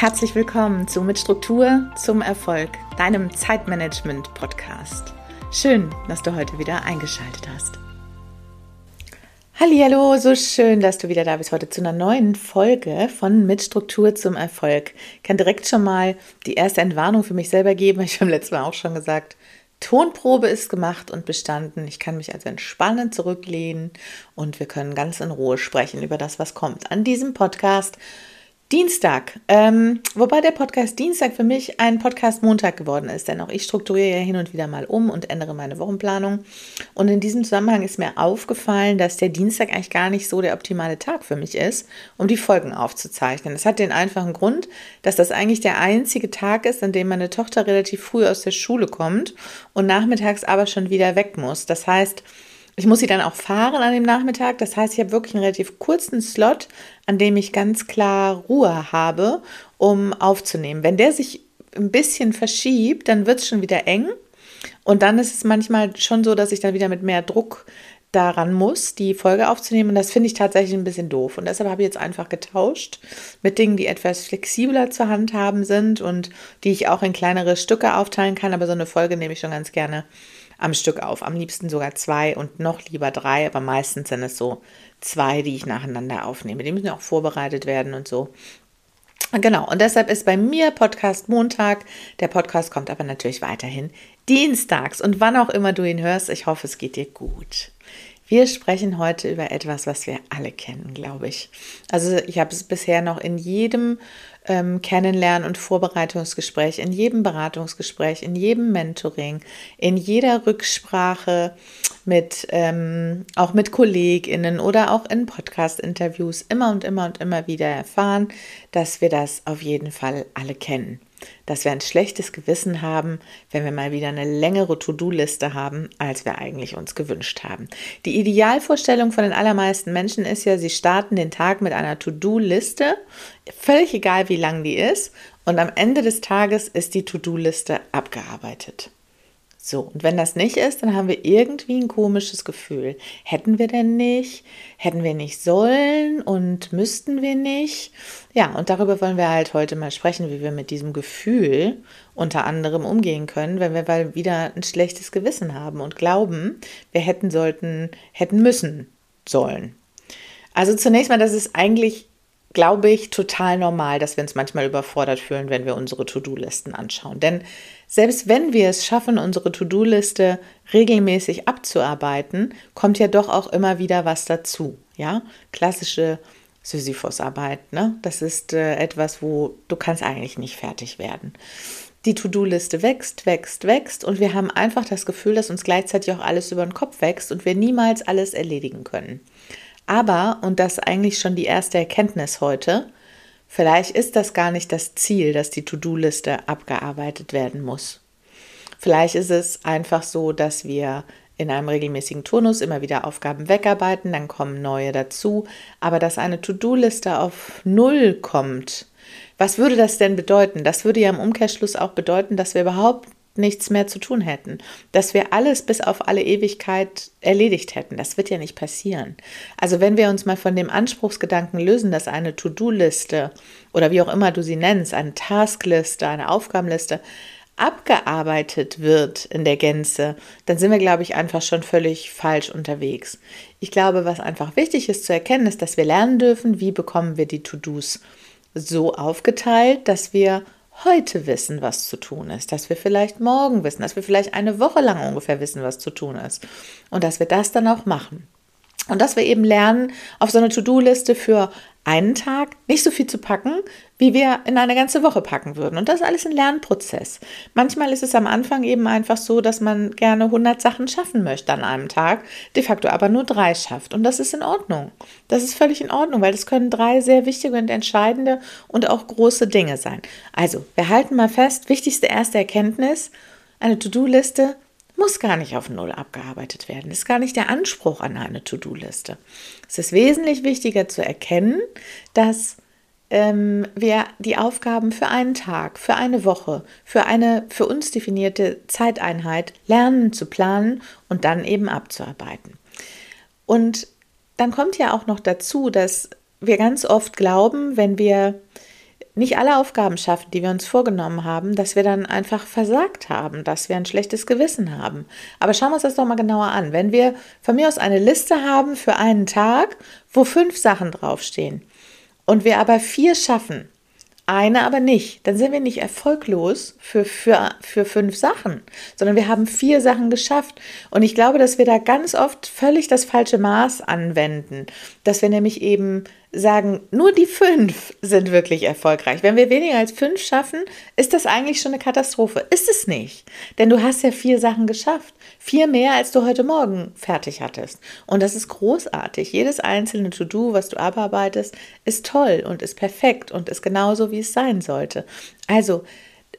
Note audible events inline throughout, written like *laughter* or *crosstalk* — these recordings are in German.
Herzlich willkommen zu Mit Struktur zum Erfolg, deinem Zeitmanagement-Podcast. Schön, dass du heute wieder eingeschaltet hast. Hallo, so schön, dass du wieder da bist heute zu einer neuen Folge von Mit Struktur zum Erfolg. Ich kann direkt schon mal die erste Entwarnung für mich selber geben. Ich habe letztes Mal auch schon gesagt, Tonprobe ist gemacht und bestanden. Ich kann mich also entspannend zurücklehnen und wir können ganz in Ruhe sprechen über das, was kommt an diesem Podcast Dienstag, ähm, wobei der Podcast Dienstag für mich ein Podcast Montag geworden ist, denn auch ich strukturiere ja hin und wieder mal um und ändere meine Wochenplanung. Und in diesem Zusammenhang ist mir aufgefallen, dass der Dienstag eigentlich gar nicht so der optimale Tag für mich ist, um die Folgen aufzuzeichnen. Es hat den einfachen Grund, dass das eigentlich der einzige Tag ist, an dem meine Tochter relativ früh aus der Schule kommt und nachmittags aber schon wieder weg muss. Das heißt, ich muss sie dann auch fahren an dem Nachmittag. Das heißt, ich habe wirklich einen relativ kurzen Slot, an dem ich ganz klar Ruhe habe, um aufzunehmen. Wenn der sich ein bisschen verschiebt, dann wird es schon wieder eng. Und dann ist es manchmal schon so, dass ich dann wieder mit mehr Druck daran muss, die Folge aufzunehmen. Und das finde ich tatsächlich ein bisschen doof. Und deshalb habe ich jetzt einfach getauscht mit Dingen, die etwas flexibler zur Hand haben sind und die ich auch in kleinere Stücke aufteilen kann. Aber so eine Folge nehme ich schon ganz gerne am Stück auf. Am liebsten sogar zwei und noch lieber drei, aber meistens sind es so zwei, die ich nacheinander aufnehme. Die müssen auch vorbereitet werden und so. Genau, und deshalb ist bei mir Podcast Montag. Der Podcast kommt aber natürlich weiterhin dienstags. Und wann auch immer du ihn hörst, ich hoffe, es geht dir gut. Wir sprechen heute über etwas, was wir alle kennen, glaube ich. Also ich habe es bisher noch in jedem ähm, Kennenlernen- und Vorbereitungsgespräch, in jedem Beratungsgespräch, in jedem Mentoring, in jeder Rücksprache mit ähm, auch mit KollegInnen oder auch in Podcast-Interviews immer und immer und immer wieder erfahren, dass wir das auf jeden Fall alle kennen dass wir ein schlechtes Gewissen haben, wenn wir mal wieder eine längere To-Do-Liste haben, als wir eigentlich uns gewünscht haben. Die Idealvorstellung von den allermeisten Menschen ist ja, sie starten den Tag mit einer To-Do-Liste, völlig egal wie lang die ist, und am Ende des Tages ist die To-Do-Liste abgearbeitet. So, und wenn das nicht ist, dann haben wir irgendwie ein komisches Gefühl. Hätten wir denn nicht? Hätten wir nicht sollen und müssten wir nicht? Ja, und darüber wollen wir halt heute mal sprechen, wie wir mit diesem Gefühl unter anderem umgehen können, wenn wir mal wieder ein schlechtes Gewissen haben und glauben, wir hätten sollten, hätten müssen sollen. Also zunächst mal, das ist eigentlich glaube ich, total normal, dass wir uns manchmal überfordert fühlen, wenn wir unsere To-Do-Listen anschauen. Denn selbst wenn wir es schaffen, unsere To-Do-Liste regelmäßig abzuarbeiten, kommt ja doch auch immer wieder was dazu. Ja, klassische Sisyphos-Arbeit. Ne? Das ist äh, etwas, wo du kannst eigentlich nicht fertig werden. Die To-Do-Liste wächst, wächst, wächst und wir haben einfach das Gefühl, dass uns gleichzeitig auch alles über den Kopf wächst und wir niemals alles erledigen können. Aber, und das ist eigentlich schon die erste Erkenntnis heute, vielleicht ist das gar nicht das Ziel, dass die To-Do-Liste abgearbeitet werden muss. Vielleicht ist es einfach so, dass wir in einem regelmäßigen Turnus immer wieder Aufgaben wegarbeiten, dann kommen neue dazu, aber dass eine To-Do-Liste auf Null kommt, was würde das denn bedeuten? Das würde ja im Umkehrschluss auch bedeuten, dass wir überhaupt nichts mehr zu tun hätten, dass wir alles bis auf alle Ewigkeit erledigt hätten. Das wird ja nicht passieren. Also wenn wir uns mal von dem Anspruchsgedanken lösen, dass eine To-Do-Liste oder wie auch immer du sie nennst, eine Taskliste, eine Aufgabenliste, abgearbeitet wird in der Gänze, dann sind wir, glaube ich, einfach schon völlig falsch unterwegs. Ich glaube, was einfach wichtig ist zu erkennen, ist, dass wir lernen dürfen, wie bekommen wir die To-Dos so aufgeteilt, dass wir heute wissen, was zu tun ist, dass wir vielleicht morgen wissen, dass wir vielleicht eine Woche lang ungefähr wissen, was zu tun ist und dass wir das dann auch machen. Und dass wir eben lernen, auf so eine To-Do-Liste für einen Tag nicht so viel zu packen, wie wir in eine ganze Woche packen würden. Und das ist alles ein Lernprozess. Manchmal ist es am Anfang eben einfach so, dass man gerne 100 Sachen schaffen möchte an einem Tag, de facto aber nur drei schafft. Und das ist in Ordnung. Das ist völlig in Ordnung, weil das können drei sehr wichtige und entscheidende und auch große Dinge sein. Also, wir halten mal fest, wichtigste erste Erkenntnis, eine To-Do-Liste muss gar nicht auf Null abgearbeitet werden. Das ist gar nicht der Anspruch an eine To-Do-Liste. Es ist wesentlich wichtiger zu erkennen, dass ähm, wir die Aufgaben für einen Tag, für eine Woche, für eine für uns definierte Zeiteinheit lernen zu planen und dann eben abzuarbeiten. Und dann kommt ja auch noch dazu, dass wir ganz oft glauben, wenn wir nicht alle Aufgaben schaffen, die wir uns vorgenommen haben, dass wir dann einfach versagt haben, dass wir ein schlechtes Gewissen haben. Aber schauen wir uns das doch mal genauer an. Wenn wir von mir aus eine Liste haben für einen Tag, wo fünf Sachen draufstehen und wir aber vier schaffen, eine aber nicht, dann sind wir nicht erfolglos für, für, für fünf Sachen, sondern wir haben vier Sachen geschafft. Und ich glaube, dass wir da ganz oft völlig das falsche Maß anwenden, dass wir nämlich eben sagen, nur die fünf sind wirklich erfolgreich. Wenn wir weniger als fünf schaffen, ist das eigentlich schon eine Katastrophe. Ist es nicht. Denn du hast ja vier Sachen geschafft. Vier mehr, als du heute Morgen fertig hattest. Und das ist großartig. Jedes einzelne To-Do, was du abarbeitest, ist toll und ist perfekt und ist genauso, wie es sein sollte. Also,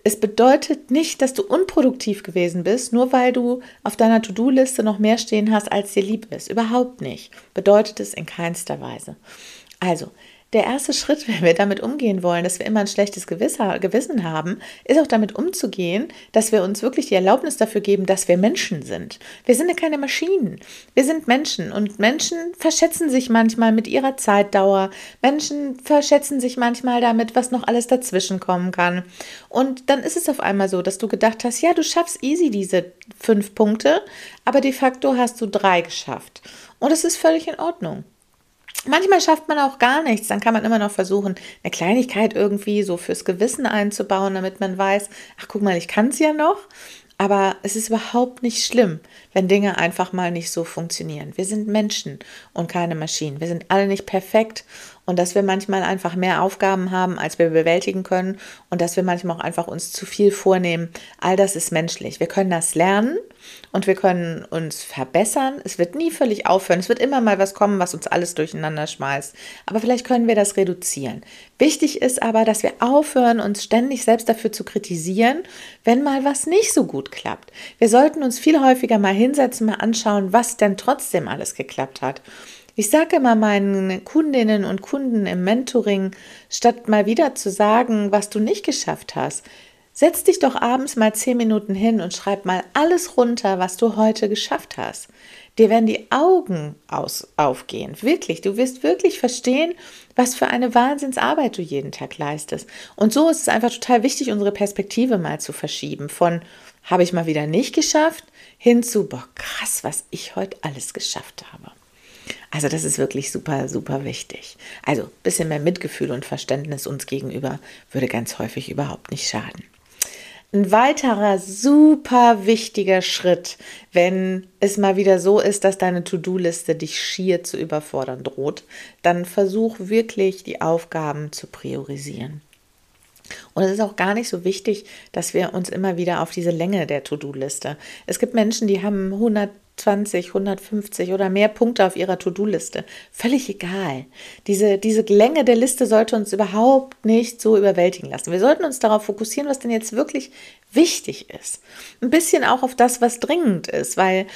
es bedeutet nicht, dass du unproduktiv gewesen bist, nur weil du auf deiner To-Do-Liste noch mehr stehen hast, als dir lieb ist. Überhaupt nicht. Bedeutet es in keinster Weise. Also, der erste Schritt, *laughs* wenn wir damit umgehen wollen, dass wir immer ein schlechtes Gewissen haben, ist auch damit umzugehen, dass wir uns wirklich die Erlaubnis dafür geben, dass wir Menschen sind. Wir sind ja keine Maschinen. Wir sind Menschen und Menschen verschätzen sich manchmal mit ihrer Zeitdauer. Menschen verschätzen sich manchmal damit, was noch alles dazwischen kommen kann. Und dann ist es auf einmal so, dass du gedacht hast, ja, du schaffst easy diese fünf Punkte, aber de facto hast du drei geschafft. Und es ist völlig in Ordnung. Manchmal schafft man auch gar nichts. Dann kann man immer noch versuchen, eine Kleinigkeit irgendwie so fürs Gewissen einzubauen, damit man weiß, ach guck mal, ich kann es ja noch. Aber es ist überhaupt nicht schlimm, wenn Dinge einfach mal nicht so funktionieren. Wir sind Menschen und keine Maschinen. Wir sind alle nicht perfekt und dass wir manchmal einfach mehr Aufgaben haben, als wir bewältigen können und dass wir manchmal auch einfach uns zu viel vornehmen. All das ist menschlich. Wir können das lernen und wir können uns verbessern. Es wird nie völlig aufhören. Es wird immer mal was kommen, was uns alles durcheinander schmeißt. Aber vielleicht können wir das reduzieren. Wichtig ist aber, dass wir aufhören, uns ständig selbst dafür zu kritisieren, wenn mal was nicht so gut klappt. Wir sollten uns viel häufiger mal hinsetzen, mal anschauen, was denn trotzdem alles geklappt hat. Ich sage immer meinen Kundinnen und Kunden im Mentoring, statt mal wieder zu sagen, was du nicht geschafft hast, setz dich doch abends mal zehn Minuten hin und schreib mal alles runter, was du heute geschafft hast. Dir werden die Augen aus, aufgehen. Wirklich, du wirst wirklich verstehen, was für eine Wahnsinnsarbeit du jeden Tag leistest. Und so ist es einfach total wichtig, unsere Perspektive mal zu verschieben. Von habe ich mal wieder nicht geschafft, hin zu, boah, krass, was ich heute alles geschafft habe. Also das ist wirklich super, super wichtig. Also ein bisschen mehr Mitgefühl und Verständnis uns gegenüber würde ganz häufig überhaupt nicht schaden. Ein weiterer super wichtiger Schritt, wenn es mal wieder so ist, dass deine To-Do-Liste dich schier zu überfordern droht, dann versuch wirklich die Aufgaben zu priorisieren. Und es ist auch gar nicht so wichtig, dass wir uns immer wieder auf diese Länge der To-Do-Liste. Es gibt Menschen, die haben 100 120, 150 oder mehr Punkte auf ihrer To-Do-Liste. Völlig egal. Diese, diese Länge der Liste sollte uns überhaupt nicht so überwältigen lassen. Wir sollten uns darauf fokussieren, was denn jetzt wirklich wichtig ist. Ein bisschen auch auf das, was dringend ist, weil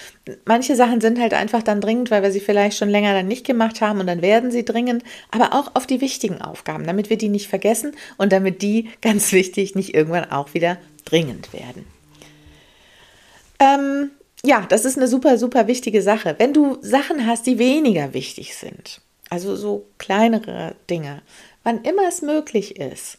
manche Sachen sind halt einfach dann dringend, weil wir sie vielleicht schon länger dann nicht gemacht haben und dann werden sie dringend, aber auch auf die wichtigen Aufgaben, damit wir die nicht vergessen und damit die, *laughs* ganz wichtig, nicht irgendwann auch wieder dringend werden. Ähm, ja, das ist eine super, super wichtige Sache. Wenn du Sachen hast, die weniger wichtig sind, also so kleinere Dinge, wann immer es möglich ist,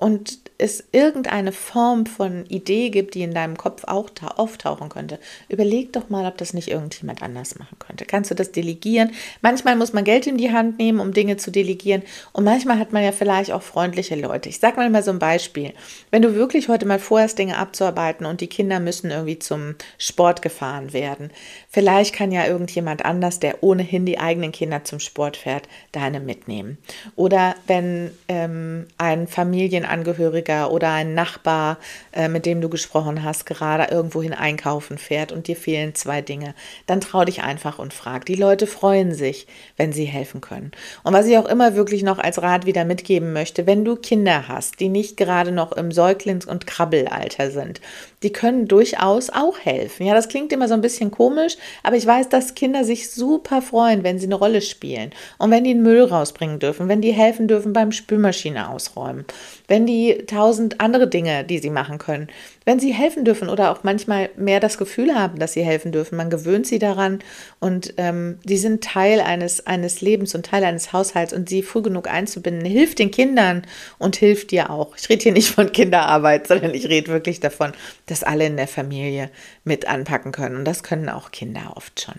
und es irgendeine Form von Idee gibt, die in deinem Kopf auch auftauchen könnte, überleg doch mal, ob das nicht irgendjemand anders machen könnte. Kannst du das delegieren? Manchmal muss man Geld in die Hand nehmen, um Dinge zu delegieren. Und manchmal hat man ja vielleicht auch freundliche Leute. Ich sage mal mal so ein Beispiel. Wenn du wirklich heute mal vorhast, Dinge abzuarbeiten und die Kinder müssen irgendwie zum Sport gefahren werden, vielleicht kann ja irgendjemand anders, der ohnehin die eigenen Kinder zum Sport fährt, deine mitnehmen. Oder wenn ähm, ein Familien Angehöriger oder ein Nachbar, äh, mit dem du gesprochen hast, gerade irgendwohin einkaufen fährt und dir fehlen zwei Dinge, dann trau dich einfach und frag. Die Leute freuen sich, wenn sie helfen können. Und was ich auch immer wirklich noch als Rat wieder mitgeben möchte, wenn du Kinder hast, die nicht gerade noch im Säuglings- und Krabbelalter sind, die können durchaus auch helfen. Ja, das klingt immer so ein bisschen komisch, aber ich weiß, dass Kinder sich super freuen, wenn sie eine Rolle spielen und wenn die den Müll rausbringen dürfen, wenn die helfen dürfen beim Spülmaschine ausräumen, wenn wenn die tausend andere Dinge, die sie machen können, wenn sie helfen dürfen oder auch manchmal mehr das Gefühl haben, dass sie helfen dürfen. Man gewöhnt sie daran und ähm, die sind Teil eines, eines Lebens und Teil eines Haushalts und sie früh genug einzubinden, hilft den Kindern und hilft dir auch. Ich rede hier nicht von Kinderarbeit, sondern ich rede wirklich davon, dass alle in der Familie mit anpacken können und das können auch Kinder oft schon.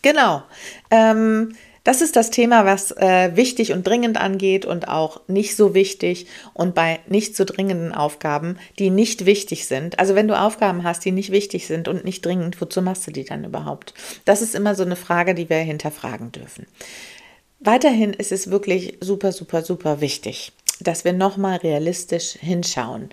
Genau. Ähm, das ist das Thema, was äh, wichtig und dringend angeht und auch nicht so wichtig und bei nicht so dringenden Aufgaben, die nicht wichtig sind. Also wenn du Aufgaben hast, die nicht wichtig sind und nicht dringend, wozu machst du die dann überhaupt? Das ist immer so eine Frage, die wir hinterfragen dürfen. Weiterhin ist es wirklich super, super, super wichtig, dass wir nochmal realistisch hinschauen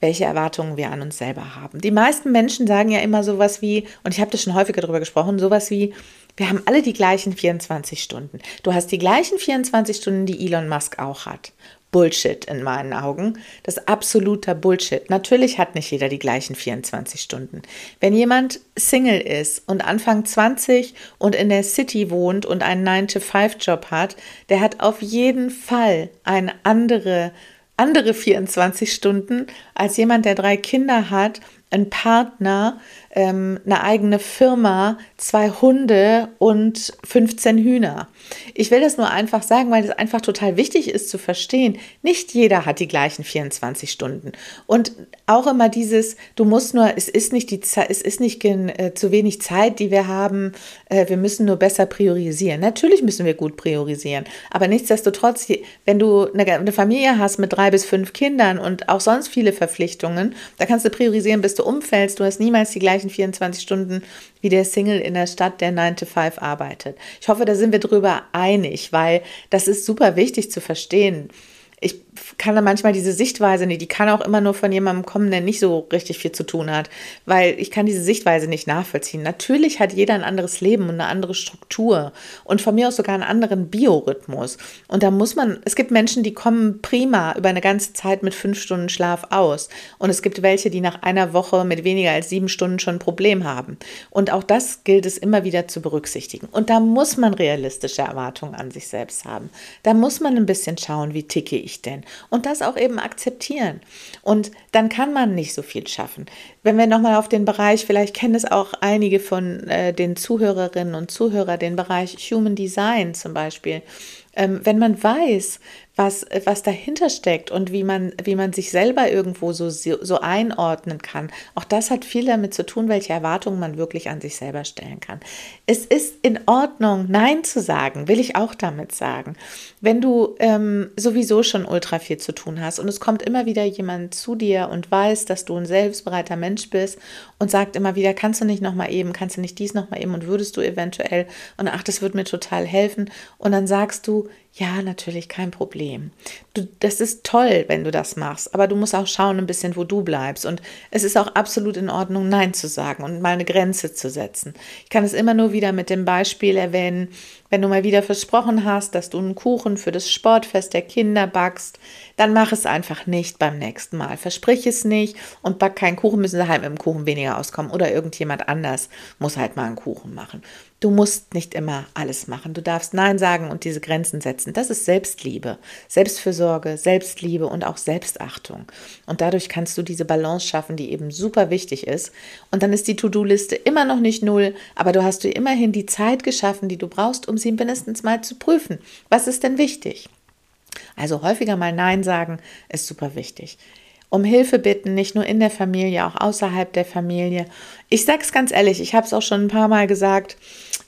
welche Erwartungen wir an uns selber haben. Die meisten Menschen sagen ja immer sowas wie, und ich habe das schon häufiger darüber gesprochen, sowas wie, wir haben alle die gleichen 24 Stunden. Du hast die gleichen 24 Stunden, die Elon Musk auch hat. Bullshit in meinen Augen. Das ist absoluter Bullshit. Natürlich hat nicht jeder die gleichen 24 Stunden. Wenn jemand Single ist und Anfang 20 und in der City wohnt und einen 9-to-5-Job hat, der hat auf jeden Fall eine andere, andere 24 Stunden als jemand, der drei Kinder hat, einen Partner, ähm, eine eigene Firma, zwei Hunde und 15 Hühner. Ich will das nur einfach sagen, weil es einfach total wichtig ist zu verstehen. Nicht jeder hat die gleichen 24 Stunden. Und auch immer dieses, du musst nur, es ist nicht die es ist nicht äh, zu wenig Zeit, die wir haben. Äh, wir müssen nur besser priorisieren. Natürlich müssen wir gut priorisieren. Aber nichtsdestotrotz, wenn du eine Familie hast mit drei bis fünf Kindern und auch sonst viele Verpflichtungen, da kannst du priorisieren, bis du umfällst. Du hast niemals die gleichen gleichen 24 Stunden wie der Single in der Stadt, der 9 to 5 arbeitet. Ich hoffe, da sind wir drüber einig, weil das ist super wichtig zu verstehen ich kann da manchmal diese Sichtweise nicht, die kann auch immer nur von jemandem kommen, der nicht so richtig viel zu tun hat, weil ich kann diese Sichtweise nicht nachvollziehen. Natürlich hat jeder ein anderes Leben und eine andere Struktur und von mir aus sogar einen anderen Biorhythmus. Und da muss man, es gibt Menschen, die kommen prima über eine ganze Zeit mit fünf Stunden Schlaf aus. Und es gibt welche, die nach einer Woche mit weniger als sieben Stunden schon ein Problem haben. Und auch das gilt es immer wieder zu berücksichtigen. Und da muss man realistische Erwartungen an sich selbst haben. Da muss man ein bisschen schauen, wie ticke ich denn? Und das auch eben akzeptieren. Und dann kann man nicht so viel schaffen. Wenn wir nochmal auf den Bereich, vielleicht kennen es auch einige von äh, den Zuhörerinnen und Zuhörern, den Bereich Human Design zum Beispiel. Ähm, wenn man weiß, was, was dahinter steckt und wie man, wie man sich selber irgendwo so, so einordnen kann. Auch das hat viel damit zu tun, welche Erwartungen man wirklich an sich selber stellen kann. Es ist in Ordnung, Nein zu sagen, will ich auch damit sagen. Wenn du ähm, sowieso schon ultra viel zu tun hast und es kommt immer wieder jemand zu dir und weiß, dass du ein selbstbereiter Mensch bist und sagt immer wieder, kannst du nicht nochmal eben, kannst du nicht dies nochmal eben und würdest du eventuell und ach, das würde mir total helfen und dann sagst du, ja, natürlich kein Problem. Du, das ist toll, wenn du das machst, aber du musst auch schauen ein bisschen, wo du bleibst. Und es ist auch absolut in Ordnung, Nein zu sagen und mal eine Grenze zu setzen. Ich kann es immer nur wieder mit dem Beispiel erwähnen, wenn du mal wieder versprochen hast, dass du einen Kuchen für das Sportfest der Kinder backst, dann mach es einfach nicht beim nächsten Mal. Versprich es nicht und back keinen Kuchen, müssen sie halt mit dem Kuchen weniger auskommen. Oder irgendjemand anders muss halt mal einen Kuchen machen. Du musst nicht immer alles machen. Du darfst Nein sagen und diese Grenzen setzen. Das ist Selbstliebe, Selbstfürsorge, Selbstliebe und auch Selbstachtung. Und dadurch kannst du diese Balance schaffen, die eben super wichtig ist. Und dann ist die To-Do-Liste immer noch nicht null, aber du hast dir immerhin die Zeit geschaffen, die du brauchst, um sie mindestens mal zu prüfen. Was ist denn wichtig? Also häufiger mal Nein sagen ist super wichtig um Hilfe bitten, nicht nur in der Familie, auch außerhalb der Familie. Ich sage es ganz ehrlich, ich habe es auch schon ein paar Mal gesagt.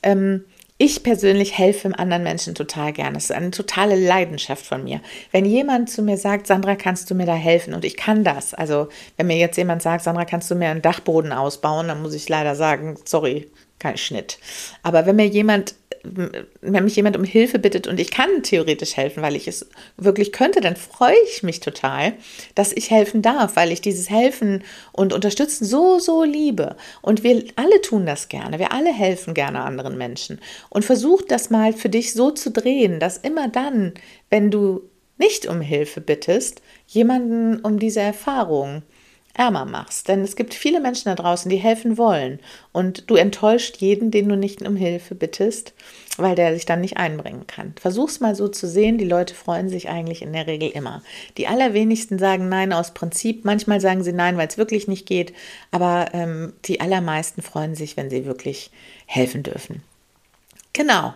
Ähm, ich persönlich helfe anderen Menschen total gerne. Es ist eine totale Leidenschaft von mir. Wenn jemand zu mir sagt, Sandra, kannst du mir da helfen? Und ich kann das. Also, wenn mir jetzt jemand sagt, Sandra, kannst du mir einen Dachboden ausbauen, dann muss ich leider sagen, sorry, kein Schnitt. Aber wenn mir jemand wenn mich jemand um Hilfe bittet und ich kann theoretisch helfen, weil ich es wirklich könnte, dann freue ich mich total, dass ich helfen darf, weil ich dieses Helfen und Unterstützen so, so liebe. Und wir alle tun das gerne. Wir alle helfen gerne anderen Menschen. Und versuch das mal für dich so zu drehen, dass immer dann, wenn du nicht um Hilfe bittest, jemanden um diese Erfahrung ärmer machst. Denn es gibt viele Menschen da draußen, die helfen wollen. Und du enttäuscht jeden, den du nicht um Hilfe bittest, weil der sich dann nicht einbringen kann. Versuch's mal so zu sehen, die Leute freuen sich eigentlich in der Regel immer. Die allerwenigsten sagen Nein aus Prinzip. Manchmal sagen sie Nein, weil es wirklich nicht geht. Aber ähm, die allermeisten freuen sich, wenn sie wirklich helfen dürfen. Genau.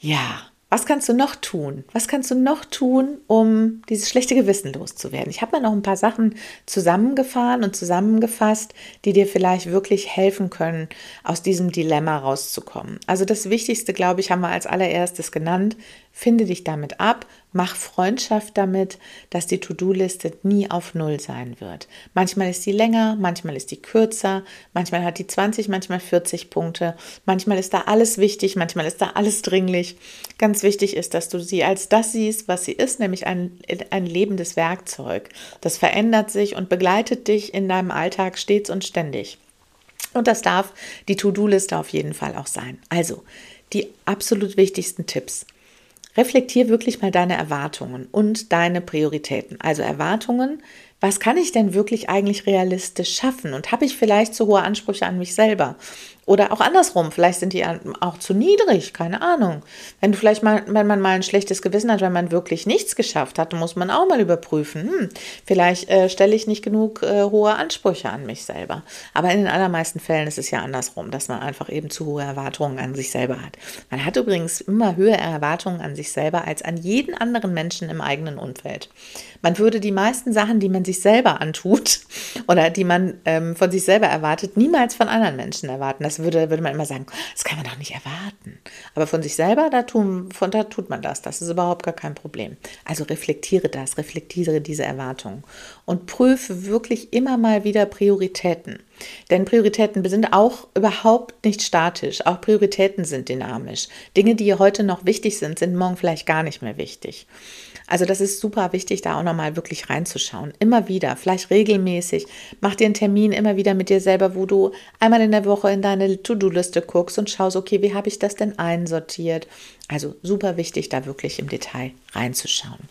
Ja, was kannst du noch tun? Was kannst du noch tun, um dieses schlechte Gewissen loszuwerden? Ich habe mal noch ein paar Sachen zusammengefahren und zusammengefasst, die dir vielleicht wirklich helfen können, aus diesem Dilemma rauszukommen. Also das Wichtigste, glaube ich, haben wir als allererstes genannt. Finde dich damit ab, mach Freundschaft damit, dass die To-Do-Liste nie auf Null sein wird. Manchmal ist sie länger, manchmal ist die kürzer, manchmal hat die 20, manchmal 40 Punkte, manchmal ist da alles wichtig, manchmal ist da alles dringlich. Ganz wichtig ist, dass du sie als das siehst, was sie ist, nämlich ein, ein lebendes Werkzeug. Das verändert sich und begleitet dich in deinem Alltag stets und ständig. Und das darf die To-Do-Liste auf jeden Fall auch sein. Also, die absolut wichtigsten Tipps. Reflektier wirklich mal deine Erwartungen und deine Prioritäten. Also Erwartungen, was kann ich denn wirklich eigentlich realistisch schaffen? Und habe ich vielleicht zu hohe Ansprüche an mich selber? Oder auch andersrum, vielleicht sind die auch zu niedrig, keine Ahnung. Wenn du vielleicht mal, wenn man mal ein schlechtes Gewissen hat, wenn man wirklich nichts geschafft hat, muss man auch mal überprüfen. Hm, vielleicht äh, stelle ich nicht genug äh, hohe Ansprüche an mich selber. Aber in den allermeisten Fällen ist es ja andersrum, dass man einfach eben zu hohe Erwartungen an sich selber hat. Man hat übrigens immer höhere Erwartungen an sich selber als an jeden anderen Menschen im eigenen Umfeld. Man würde die meisten Sachen, die man sich selber antut *laughs* oder die man ähm, von sich selber erwartet, niemals von anderen Menschen erwarten. Das würde, würde man immer sagen, das kann man doch nicht erwarten. Aber von sich selber, da, tun, von, da tut man das. Das ist überhaupt gar kein Problem. Also reflektiere das, reflektiere diese Erwartungen und prüfe wirklich immer mal wieder Prioritäten. Denn Prioritäten sind auch überhaupt nicht statisch. Auch Prioritäten sind dynamisch. Dinge, die heute noch wichtig sind, sind morgen vielleicht gar nicht mehr wichtig. Also das ist super wichtig, da auch nochmal wirklich reinzuschauen. Immer wieder, vielleicht regelmäßig. Mach dir einen Termin immer wieder mit dir selber, wo du einmal in der Woche in deine To-Do-Liste guckst und schaust, okay, wie habe ich das denn einsortiert? Also super wichtig, da wirklich im Detail reinzuschauen.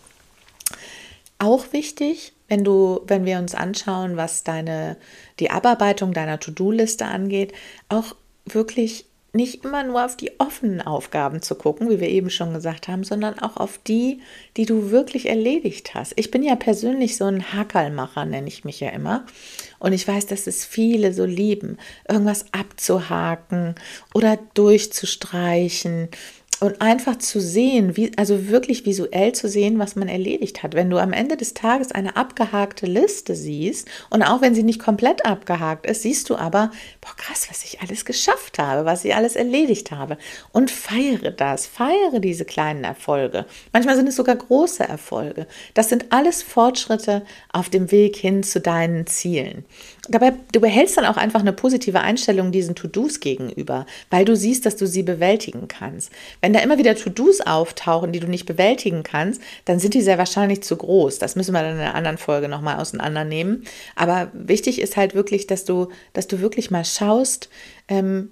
Auch wichtig, wenn du, wenn wir uns anschauen, was deine, die Abarbeitung deiner To-Do-Liste angeht, auch wirklich nicht immer nur auf die offenen Aufgaben zu gucken, wie wir eben schon gesagt haben, sondern auch auf die, die du wirklich erledigt hast. Ich bin ja persönlich so ein Hackerlmacher, nenne ich mich ja immer. Und ich weiß, dass es viele so lieben, irgendwas abzuhaken oder durchzustreichen und einfach zu sehen, wie, also wirklich visuell zu sehen, was man erledigt hat. Wenn du am Ende des Tages eine abgehakte Liste siehst und auch wenn sie nicht komplett abgehakt ist, siehst du aber, boah, krass, was ich alles geschafft habe, was ich alles erledigt habe. Und feiere das, feiere diese kleinen Erfolge. Manchmal sind es sogar große Erfolge. Das sind alles Fortschritte auf dem Weg hin zu deinen Zielen dabei, du behältst dann auch einfach eine positive Einstellung diesen To-Dos gegenüber, weil du siehst, dass du sie bewältigen kannst. Wenn da immer wieder To-Dos auftauchen, die du nicht bewältigen kannst, dann sind die sehr wahrscheinlich zu groß. Das müssen wir dann in einer anderen Folge nochmal auseinandernehmen. Aber wichtig ist halt wirklich, dass du, dass du wirklich mal schaust, ähm,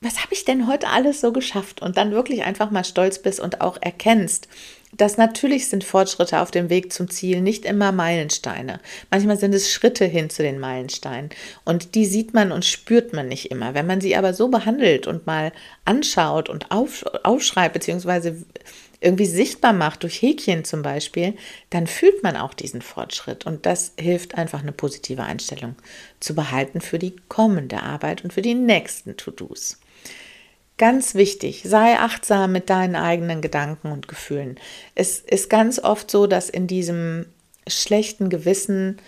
was habe ich denn heute alles so geschafft? Und dann wirklich einfach mal stolz bist und auch erkennst, dass natürlich sind Fortschritte auf dem Weg zum Ziel nicht immer Meilensteine. Manchmal sind es Schritte hin zu den Meilensteinen. Und die sieht man und spürt man nicht immer. Wenn man sie aber so behandelt und mal anschaut und auf, aufschreibt, beziehungsweise irgendwie sichtbar macht, durch Häkchen zum Beispiel, dann fühlt man auch diesen Fortschritt. Und das hilft einfach eine positive Einstellung zu behalten für die kommende Arbeit und für die nächsten To-Dos. Ganz wichtig, sei achtsam mit deinen eigenen Gedanken und Gefühlen. Es ist ganz oft so, dass in diesem schlechten Gewissen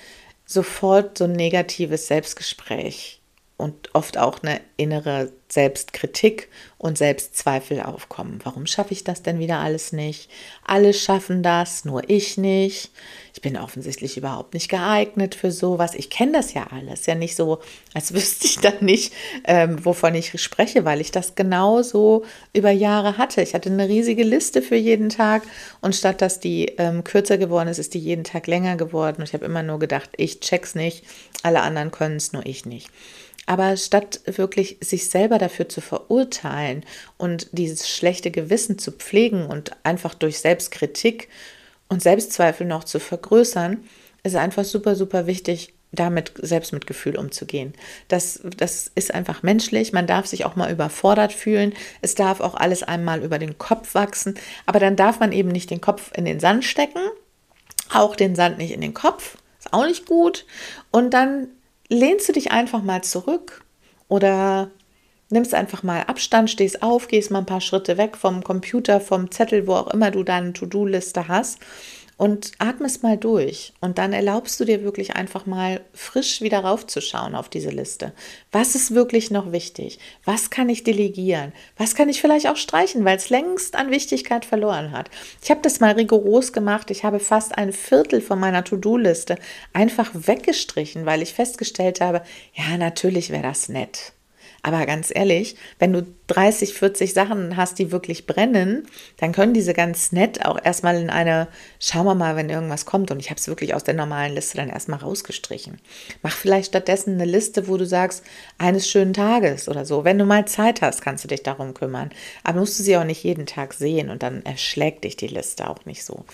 sofort so ein negatives Selbstgespräch und oft auch eine innere Selbstkritik und Selbstzweifel aufkommen. Warum schaffe ich das denn wieder alles nicht? Alle schaffen das, nur ich nicht. Ich bin offensichtlich überhaupt nicht geeignet für sowas. Ich kenne das ja alles. Ja nicht so, als *laughs* wüsste ich dann nicht, ähm, wovon ich spreche, weil ich das genauso über Jahre hatte. Ich hatte eine riesige Liste für jeden Tag und statt dass die ähm, kürzer geworden ist, ist die jeden Tag länger geworden. Und ich habe immer nur gedacht, ich check's nicht, alle anderen können es, nur ich nicht. Aber statt wirklich sich selber dafür zu verurteilen und dieses schlechte Gewissen zu pflegen und einfach durch Selbstkritik und Selbstzweifel noch zu vergrößern, ist einfach super, super wichtig, damit selbst mit Gefühl umzugehen. Das, das ist einfach menschlich. Man darf sich auch mal überfordert fühlen. Es darf auch alles einmal über den Kopf wachsen. Aber dann darf man eben nicht den Kopf in den Sand stecken, auch den Sand nicht in den Kopf. Ist auch nicht gut. Und dann lehnst du dich einfach mal zurück oder nimmst einfach mal Abstand, stehst auf, gehst mal ein paar Schritte weg vom Computer, vom Zettel, wo auch immer du deine To-Do-Liste hast und atmest mal durch. Und dann erlaubst du dir wirklich einfach mal frisch wieder raufzuschauen auf diese Liste. Was ist wirklich noch wichtig? Was kann ich delegieren? Was kann ich vielleicht auch streichen, weil es längst an Wichtigkeit verloren hat? Ich habe das mal rigoros gemacht. Ich habe fast ein Viertel von meiner To-Do-Liste einfach weggestrichen, weil ich festgestellt habe, ja, natürlich wäre das nett. Aber ganz ehrlich, wenn du 30, 40 Sachen hast, die wirklich brennen, dann können diese ganz nett auch erstmal in eine, schauen wir mal, wenn irgendwas kommt. Und ich habe es wirklich aus der normalen Liste dann erstmal rausgestrichen. Mach vielleicht stattdessen eine Liste, wo du sagst, eines schönen Tages oder so. Wenn du mal Zeit hast, kannst du dich darum kümmern. Aber musst du sie auch nicht jeden Tag sehen und dann erschlägt dich die Liste auch nicht so.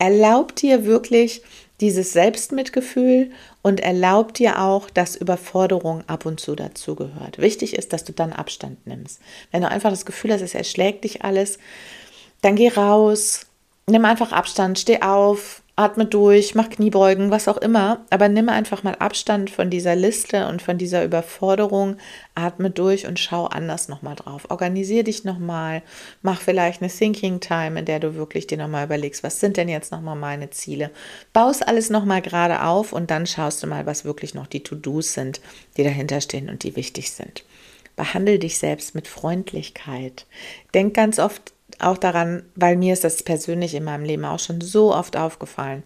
Erlaub dir wirklich dieses Selbstmitgefühl und erlaubt dir auch, dass Überforderung ab und zu dazugehört. Wichtig ist, dass du dann Abstand nimmst. Wenn du einfach das Gefühl hast, es erschlägt dich alles, dann geh raus, nimm einfach Abstand, steh auf, atme durch, mach Kniebeugen, was auch immer, aber nimm einfach mal Abstand von dieser Liste und von dieser Überforderung, atme durch und schau anders nochmal drauf. Organisier dich nochmal, mach vielleicht eine Thinking Time, in der du wirklich dir nochmal überlegst, was sind denn jetzt nochmal meine Ziele. Baust alles nochmal gerade auf und dann schaust du mal, was wirklich noch die To-Dos sind, die dahinter stehen und die wichtig sind. Behandle dich selbst mit Freundlichkeit. Denk ganz oft auch daran, weil mir ist das persönlich in meinem Leben auch schon so oft aufgefallen.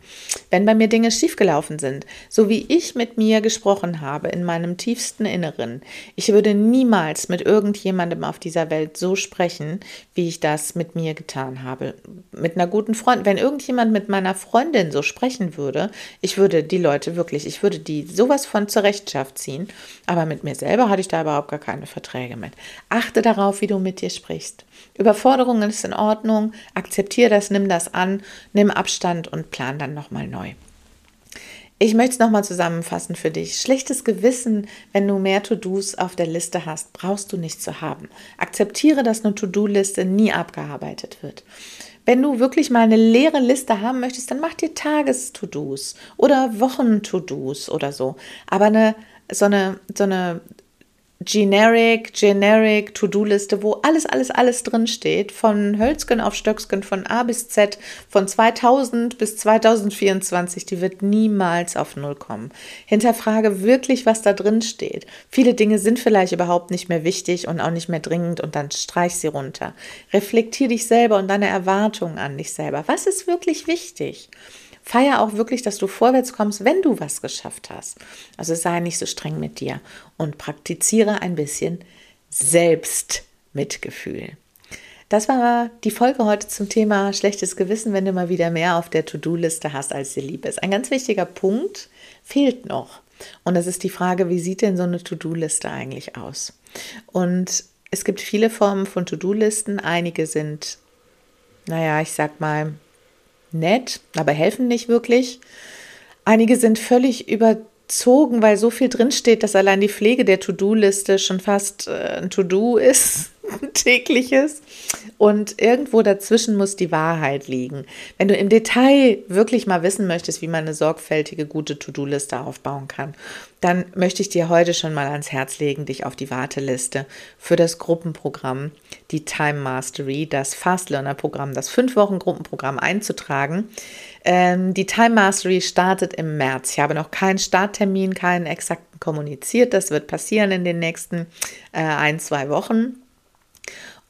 Wenn bei mir Dinge schiefgelaufen sind, so wie ich mit mir gesprochen habe in meinem tiefsten Inneren, ich würde niemals mit irgendjemandem auf dieser Welt so sprechen, wie ich das mit mir getan habe. Mit einer guten Freundin, wenn irgendjemand mit meiner Freundin so sprechen würde, ich würde die Leute wirklich, ich würde die sowas von zur Rechenschaft ziehen, aber mit mir selber hatte ich da überhaupt gar keine Verträge mit. Achte darauf, wie du mit dir sprichst. Überforderung ist in Ordnung, akzeptiere das, nimm das an, nimm Abstand und plan dann nochmal neu. Ich möchte es nochmal zusammenfassen für dich. Schlechtes Gewissen, wenn du mehr To-Dos auf der Liste hast, brauchst du nicht zu haben. Akzeptiere, dass eine To-Do-Liste nie abgearbeitet wird. Wenn du wirklich mal eine leere Liste haben möchtest, dann mach dir Tages-To-Dos oder Wochen-To-Dos oder so. Aber eine, so eine, so eine generic, generic To-Do-Liste, wo alles, alles, alles drin steht, von Hölzgen auf Stöcksken, von A bis Z, von 2000 bis 2024, die wird niemals auf Null kommen. Hinterfrage wirklich, was da drin steht. Viele Dinge sind vielleicht überhaupt nicht mehr wichtig und auch nicht mehr dringend und dann streich sie runter. Reflektier dich selber und deine Erwartungen an dich selber. Was ist wirklich wichtig? Feier auch wirklich, dass du vorwärts kommst, wenn du was geschafft hast. Also sei nicht so streng mit dir und praktiziere ein bisschen Selbstmitgefühl. Das war die Folge heute zum Thema schlechtes Gewissen, wenn du mal wieder mehr auf der To-Do-Liste hast, als dir lieb ist. Ein ganz wichtiger Punkt fehlt noch. Und das ist die Frage, wie sieht denn so eine To-Do-Liste eigentlich aus? Und es gibt viele Formen von To-Do-Listen. Einige sind, naja, ich sag mal, nett, aber helfen nicht wirklich. Einige sind völlig überzogen, weil so viel drinsteht, dass allein die Pflege der To-Do-Liste schon fast äh, ein To-Do ist, ein *laughs* tägliches. Und irgendwo dazwischen muss die Wahrheit liegen. Wenn du im Detail wirklich mal wissen möchtest, wie man eine sorgfältige, gute To-Do-Liste aufbauen kann, dann möchte ich dir heute schon mal ans Herz legen, dich auf die Warteliste für das Gruppenprogramm, die Time Mastery, das Fast Learner Programm, das 5-Wochen-Gruppenprogramm einzutragen. Ähm, die Time Mastery startet im März. Ich habe noch keinen Starttermin, keinen exakten kommuniziert. Das wird passieren in den nächsten äh, ein, zwei Wochen.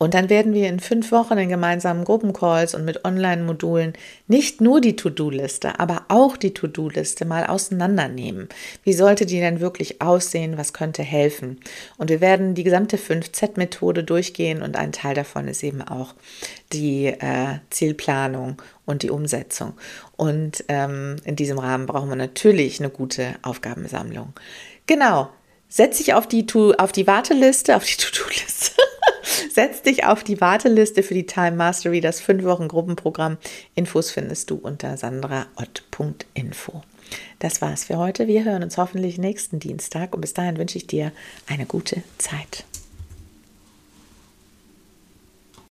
Und dann werden wir in fünf Wochen in gemeinsamen Gruppencalls und mit Online-Modulen nicht nur die To-Do-Liste, aber auch die To-Do-Liste mal auseinandernehmen. Wie sollte die denn wirklich aussehen? Was könnte helfen? Und wir werden die gesamte 5Z-Methode durchgehen und ein Teil davon ist eben auch die äh, Zielplanung und die Umsetzung. Und ähm, in diesem Rahmen brauchen wir natürlich eine gute Aufgabensammlung. Genau. Setz dich auf die, auf die Warteliste, auf die To-Do-Liste Setz dich auf die Warteliste für die Time Mastery, das 5 Wochen Gruppenprogramm. Infos findest du unter sandraott.info. Das war's für heute. Wir hören uns hoffentlich nächsten Dienstag und bis dahin wünsche ich dir eine gute Zeit.